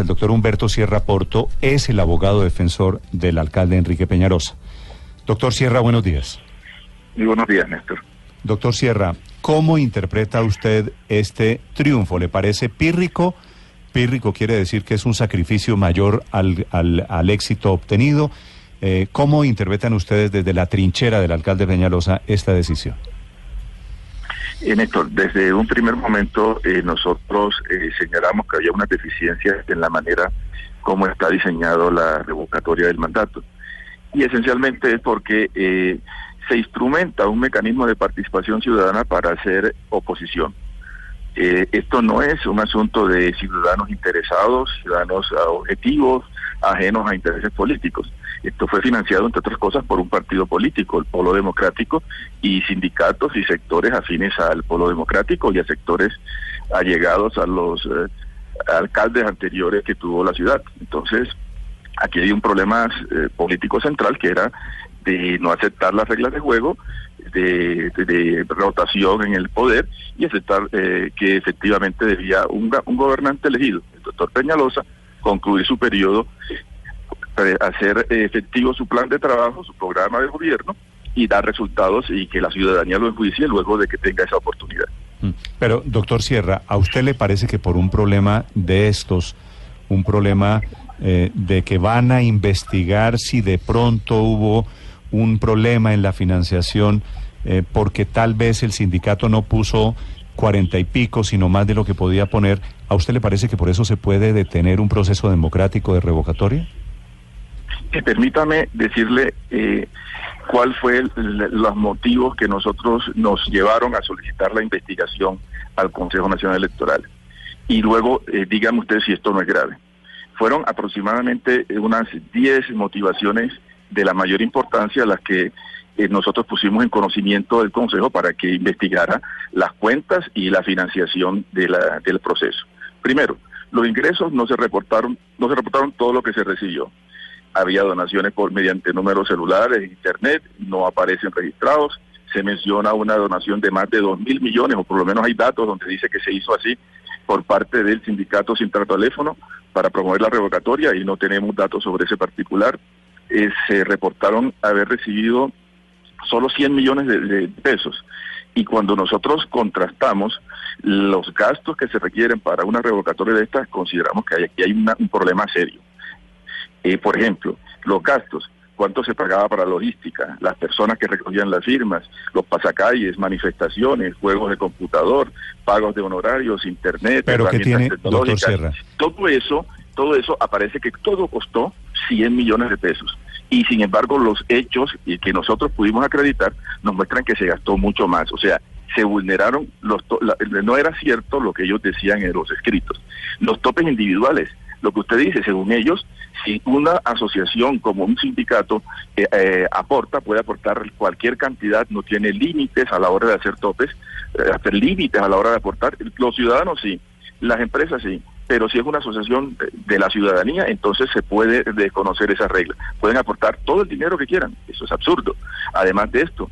El doctor Humberto Sierra Porto es el abogado defensor del alcalde Enrique Peñarosa. Doctor Sierra, buenos días. Muy buenos días, Néstor. Doctor Sierra, ¿cómo interpreta usted este triunfo? ¿Le parece pírrico? Pírrico quiere decir que es un sacrificio mayor al, al, al éxito obtenido. Eh, ¿Cómo interpretan ustedes desde la trinchera del alcalde Peñalosa esta decisión? Eh, Néstor, desde un primer momento eh, nosotros eh, señalamos que había una deficiencia en la manera como está diseñado la revocatoria del mandato. Y esencialmente es porque eh, se instrumenta un mecanismo de participación ciudadana para hacer oposición. Esto no es un asunto de ciudadanos interesados, ciudadanos uh, objetivos, ajenos a intereses políticos. Esto fue financiado, entre otras cosas, por un partido político, el Polo Democrático, y sindicatos y sectores afines al Polo Democrático y a sectores allegados a los eh, alcaldes anteriores que tuvo la ciudad. Entonces, aquí hay un problema eh, político central que era de no aceptar las reglas de juego, de, rotación en el poder y aceptar eh, que efectivamente debía un, un gobernante elegido, el doctor Peñalosa, concluir su periodo hacer efectivo su plan de trabajo, su programa de gobierno y dar resultados y que la ciudadanía lo enjuicie luego de que tenga esa oportunidad. Pero, doctor Sierra, ¿a usted le parece que por un problema de estos, un problema eh, de que van a investigar si de pronto hubo un problema en la financiación, eh, porque tal vez el sindicato no puso cuarenta y pico, sino más de lo que podía poner, ¿a usted le parece que por eso se puede detener un proceso democrático de revocatoria? Eh, permítame decirle eh, cuál fue los motivos que nosotros nos llevaron a solicitar la investigación al Consejo Nacional Electoral. Y luego eh, dígame usted si esto no es grave. Fueron aproximadamente unas 10 motivaciones de la mayor importancia las que eh, nosotros pusimos en conocimiento del Consejo para que investigara las cuentas y la financiación del proceso. Primero, los ingresos no se reportaron, no se reportaron todo lo que se recibió había donaciones por mediante números celulares, internet, no aparecen registrados. Se menciona una donación de más de dos mil millones, o por lo menos hay datos donde dice que se hizo así por parte del sindicato sin trato teléfono para promover la revocatoria y no tenemos datos sobre ese particular. Eh, se reportaron haber recibido solo 100 millones de, pesos. Y cuando nosotros contrastamos los gastos que se requieren para una revocatoria de estas, consideramos que hay, aquí hay una, un problema serio. Eh, por ejemplo, los gastos, cuánto se pagaba para logística, las personas que recogían las firmas, los pasacalles, manifestaciones, juegos de computador, pagos de honorarios, internet, Pero que tiene, doctor. Todo eso, todo eso aparece que todo costó 100 millones de pesos. Y sin embargo, los hechos y que nosotros pudimos acreditar nos muestran que se gastó mucho más. O sea, se vulneraron los la, no era cierto lo que ellos decían en los escritos. Los topes individuales, lo que usted dice, según ellos, si una asociación como un sindicato eh, eh, aporta, puede aportar cualquier cantidad, no tiene límites a la hora de hacer topes, eh, hacer límites a la hora de aportar. Los ciudadanos sí, las empresas sí, pero si es una asociación de la ciudadanía, entonces se puede desconocer esa regla. Pueden aportar todo el dinero que quieran, eso es absurdo. Además de esto,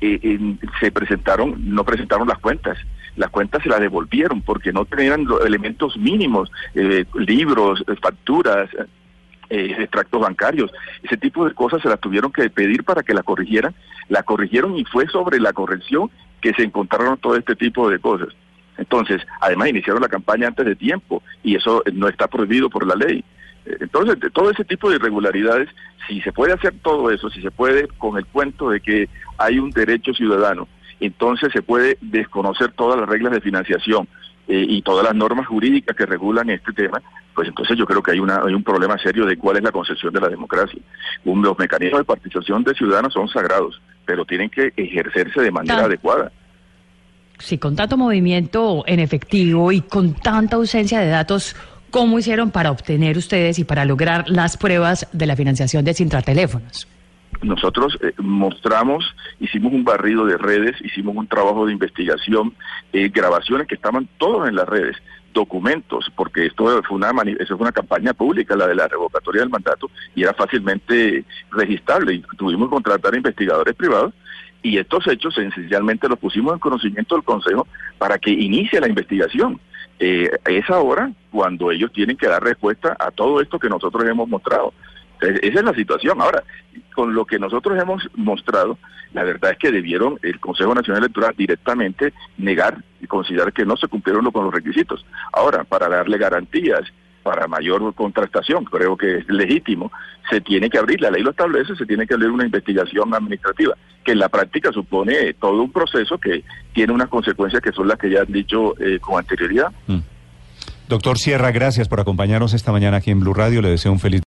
eh, se presentaron, no presentaron las cuentas. Las cuentas se las devolvieron porque no tenían los elementos mínimos, eh, libros, facturas, eh, extractos bancarios. Ese tipo de cosas se las tuvieron que pedir para que la corrigieran. La corrigieron y fue sobre la corrección que se encontraron todo este tipo de cosas. Entonces, además iniciaron la campaña antes de tiempo y eso no está prohibido por la ley. Entonces, de todo ese tipo de irregularidades, si se puede hacer todo eso, si se puede con el cuento de que hay un derecho ciudadano, entonces se puede desconocer todas las reglas de financiación eh, y todas las normas jurídicas que regulan este tema, pues entonces yo creo que hay, una, hay un problema serio de cuál es la concepción de la democracia. Un, los mecanismos de participación de ciudadanos son sagrados, pero tienen que ejercerse de manera adecuada. Sí, con tanto movimiento en efectivo y con tanta ausencia de datos, ¿Cómo hicieron para obtener ustedes y para lograr las pruebas de la financiación de Sintrateléfonos? Nosotros eh, mostramos, hicimos un barrido de redes, hicimos un trabajo de investigación, eh, grabaciones que estaban todas en las redes, documentos, porque esto fue una eso fue una campaña pública, la de la revocatoria del mandato, y era fácilmente registrable, y tuvimos que contratar investigadores privados, y estos hechos esencialmente los pusimos en conocimiento del Consejo para que inicie la investigación. Eh, es ahora cuando ellos tienen que dar respuesta a todo esto que nosotros hemos mostrado. Esa es la situación. Ahora, con lo que nosotros hemos mostrado, la verdad es que debieron el Consejo Nacional Electoral directamente negar y considerar que no se cumplieron con los requisitos. Ahora, para darle garantías, para mayor contrastación, creo que es legítimo, se tiene que abrir, la ley lo establece, se tiene que abrir una investigación administrativa, que en la práctica supone todo un proceso que tiene unas consecuencias que son las que ya han dicho eh, con anterioridad. Mm. Doctor Sierra, gracias por acompañarnos esta mañana aquí en Blue Radio. Le deseo un feliz